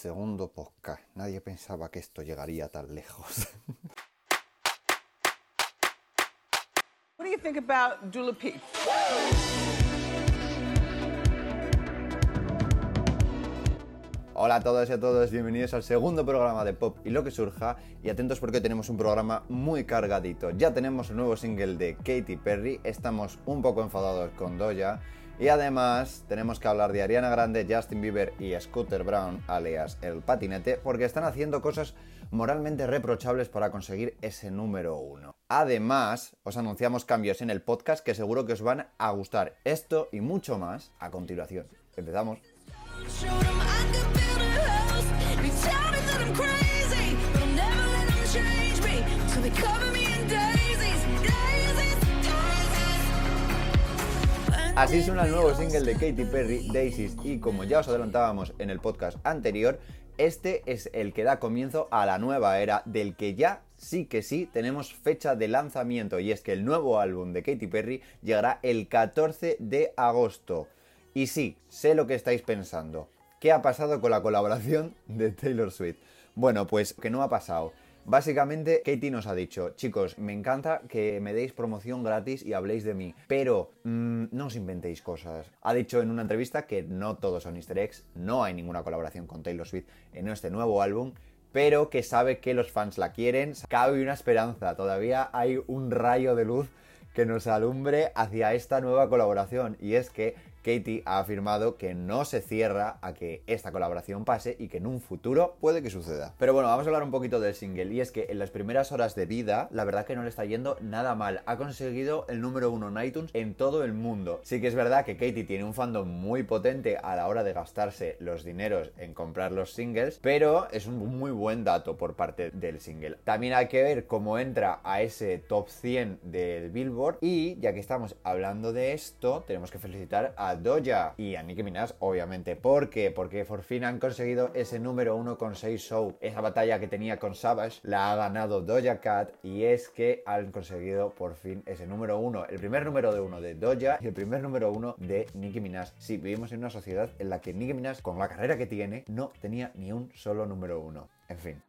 segundo podcast. Nadie pensaba que esto llegaría tan lejos. What do you think about Dula Peep? Hola a todas y a todos, bienvenidos al segundo programa de Pop y lo que surja. Y atentos porque tenemos un programa muy cargadito. Ya tenemos un nuevo single de Katy Perry, estamos un poco enfadados con Doja. Y además tenemos que hablar de Ariana Grande, Justin Bieber y Scooter Brown, alias el patinete, porque están haciendo cosas moralmente reprochables para conseguir ese número uno. Además, os anunciamos cambios en el podcast que seguro que os van a gustar. Esto y mucho más a continuación. Empezamos. Así suena el nuevo single de Katy Perry, Daisies, y como ya os adelantábamos en el podcast anterior, este es el que da comienzo a la nueva era del que ya sí que sí tenemos fecha de lanzamiento y es que el nuevo álbum de Katy Perry llegará el 14 de agosto. Y sí, sé lo que estáis pensando. ¿Qué ha pasado con la colaboración de Taylor Swift? Bueno, pues que no ha pasado. Básicamente, Katie nos ha dicho, chicos, me encanta que me deis promoción gratis y habléis de mí, pero mm, no os inventéis cosas. Ha dicho en una entrevista que no todos son easter eggs, no hay ninguna colaboración con Taylor Swift en este nuevo álbum, pero que sabe que los fans la quieren. Cabe una esperanza, todavía hay un rayo de luz que nos alumbre hacia esta nueva colaboración y es que Katie ha afirmado que no se cierra a que esta colaboración pase y que en un futuro puede que suceda. Pero bueno, vamos a hablar un poquito del single y es que en las primeras horas de vida, la verdad que no le está yendo nada mal. Ha conseguido el número uno en iTunes en todo el mundo. Sí que es verdad que Katie tiene un fandom muy potente a la hora de gastarse los dineros en comprar los singles, pero es un muy buen dato por parte del single. También hay que ver cómo entra a ese top 100 del Billboard y ya que estamos hablando de esto, tenemos que felicitar a Doja y a Nicki Minaj, obviamente. ¿Por qué? Porque por fin han conseguido ese número uno con 6 show. Esa batalla que tenía con Savage la ha ganado Doja Cat y es que han conseguido por fin ese número uno. El primer número de uno de Doja y el primer número uno de Nicki Minaj. Sí, vivimos en una sociedad en la que Nicki Minaj, con la carrera que tiene, no tenía ni un solo número uno. En fin.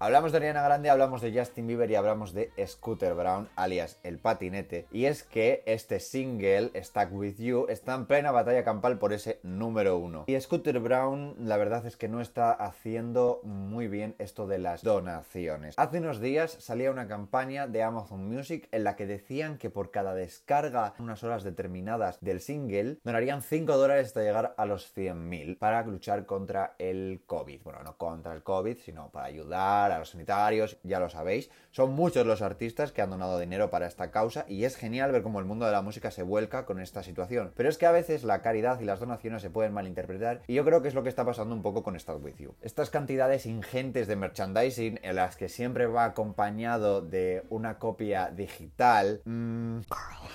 Hablamos de Ariana Grande, hablamos de Justin Bieber y hablamos de Scooter Brown, alias el patinete. Y es que este single, Stuck With You, está en plena batalla campal por ese número uno. Y Scooter Brown, la verdad es que no está haciendo muy bien esto de las donaciones. Hace unos días salía una campaña de Amazon Music en la que decían que por cada descarga unas horas determinadas del single, donarían 5 dólares hasta llegar a los 100.000 para luchar contra el COVID. Bueno, no contra el COVID, sino para ayudar a los sanitarios, ya lo sabéis. Son muchos los artistas que han donado dinero para esta causa y es genial ver cómo el mundo de la música se vuelca con esta situación. Pero es que a veces la caridad y las donaciones se pueden malinterpretar y yo creo que es lo que está pasando un poco con Start With You. Estas cantidades ingentes de merchandising en las que siempre va acompañado de una copia digital, mm,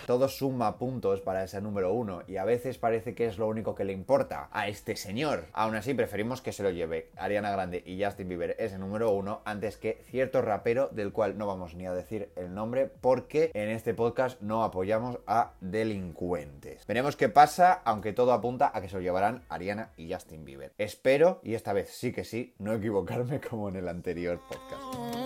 todo suma puntos para ese número uno y a veces parece que es lo único que le importa a este señor. Aún así preferimos que se lo lleve Ariana Grande y Justin Bieber ese número uno antes que cierto rapero del cual no vamos ni a decir el nombre porque en este podcast no apoyamos a delincuentes. Veremos qué pasa, aunque todo apunta a que se lo llevarán Ariana y Justin Bieber. Espero, y esta vez sí que sí, no equivocarme como en el anterior podcast.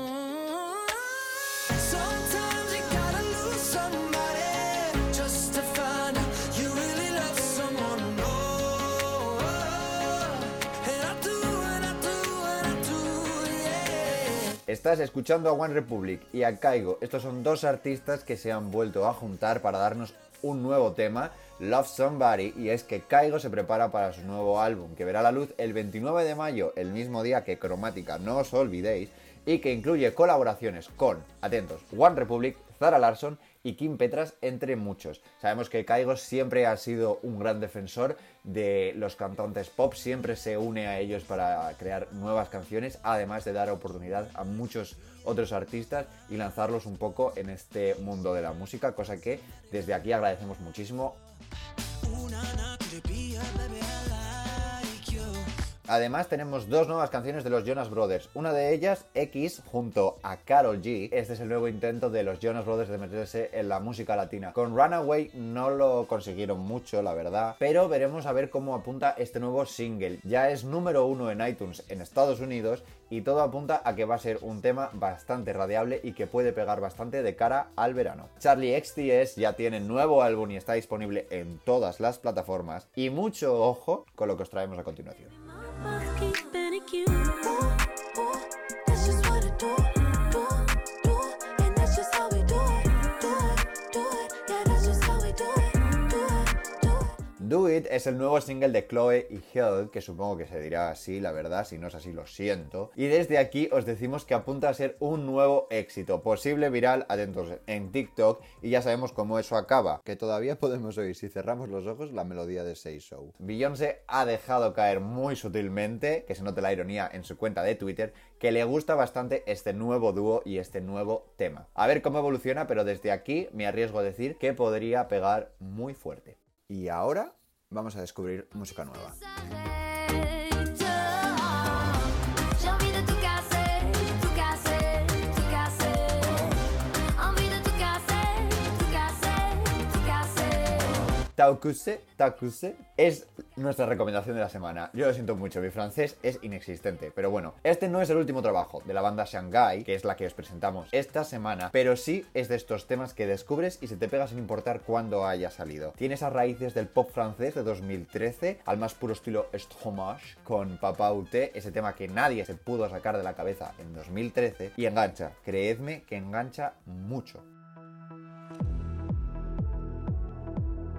Estás escuchando a One Republic y a Kaigo. Estos son dos artistas que se han vuelto a juntar para darnos un nuevo tema, Love Somebody, y es que Kaigo se prepara para su nuevo álbum, que verá la luz el 29 de mayo, el mismo día que Cromática, no os olvidéis, y que incluye colaboraciones con, atentos, One Republic, Zara Larson y Kim Petras, entre muchos. Sabemos que Kaigo siempre ha sido un gran defensor de los cantantes pop, siempre se une a ellos para crear nuevas canciones, además de dar oportunidad a muchos otros artistas y lanzarlos un poco en este mundo de la música, cosa que desde aquí agradecemos muchísimo. Además tenemos dos nuevas canciones de los Jonas Brothers. Una de ellas, X, junto a Carol G. Este es el nuevo intento de los Jonas Brothers de meterse en la música latina. Con Runaway no lo consiguieron mucho, la verdad, pero veremos a ver cómo apunta este nuevo single. Ya es número uno en iTunes en Estados Unidos y todo apunta a que va a ser un tema bastante radiable y que puede pegar bastante de cara al verano. Charlie XTS ya tiene nuevo álbum y está disponible en todas las plataformas y mucho ojo con lo que os traemos a continuación. you. Es el nuevo single de Chloe y Hill, que supongo que se dirá así, la verdad, si no es así lo siento. Y desde aquí os decimos que apunta a ser un nuevo éxito, posible viral, atentos, en TikTok, y ya sabemos cómo eso acaba, que todavía podemos oír si cerramos los ojos la melodía de Say So. Beyoncé ha dejado caer muy sutilmente, que se note la ironía en su cuenta de Twitter, que le gusta bastante este nuevo dúo y este nuevo tema. A ver cómo evoluciona, pero desde aquí me arriesgo a decir que podría pegar muy fuerte. Y ahora vamos a descubrir música nueva. Casser. Taukuse, Taukuse es nuestra recomendación de la semana. Yo lo siento mucho, mi francés es inexistente, pero bueno, este no es el último trabajo de la banda Shanghai, que es la que os presentamos esta semana, pero sí es de estos temas que descubres y se te pega sin importar cuándo haya salido. Tiene esas raíces del pop francés de 2013 al más puro estilo Stromage con Papa Ute, ese tema que nadie se pudo sacar de la cabeza en 2013 y engancha, creedme que engancha mucho.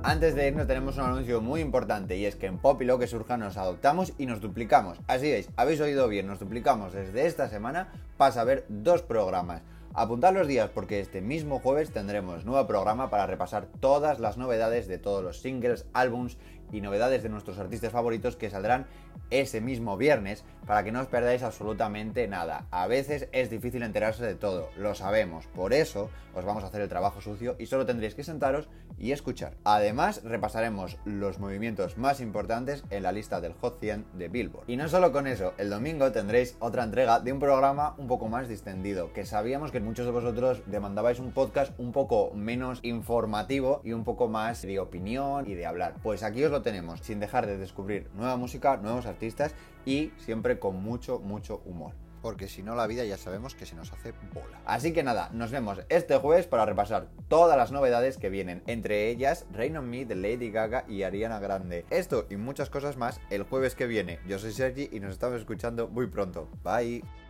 Antes de irnos tenemos un anuncio muy importante y es que en Pop y lo que surja nos adoptamos y nos duplicamos. Así es, habéis oído bien, nos duplicamos desde esta semana pasa a ver dos programas. Apuntad los días porque este mismo jueves tendremos nuevo programa para repasar todas las novedades de todos los singles, álbums y novedades de nuestros artistas favoritos que saldrán ese mismo viernes para que no os perdáis absolutamente nada. A veces es difícil enterarse de todo, lo sabemos, por eso os vamos a hacer el trabajo sucio y solo tendréis que sentaros y escuchar. Además, repasaremos los movimientos más importantes en la lista del Hot 100 de Billboard. Y no solo con eso, el domingo tendréis otra entrega de un programa un poco más distendido, que sabíamos que muchos de vosotros demandabais un podcast un poco menos informativo y un poco más de opinión y de hablar. Pues aquí os lo tenemos, sin dejar de descubrir nueva música, nuevos artistas y siempre con mucho, mucho humor. Porque si no la vida ya sabemos que se nos hace bola. Así que nada, nos vemos este jueves para repasar todas las novedades que vienen, entre ellas Rain on Me de Lady Gaga y Ariana Grande. Esto y muchas cosas más el jueves que viene. Yo soy Sergi y nos estamos escuchando muy pronto. Bye.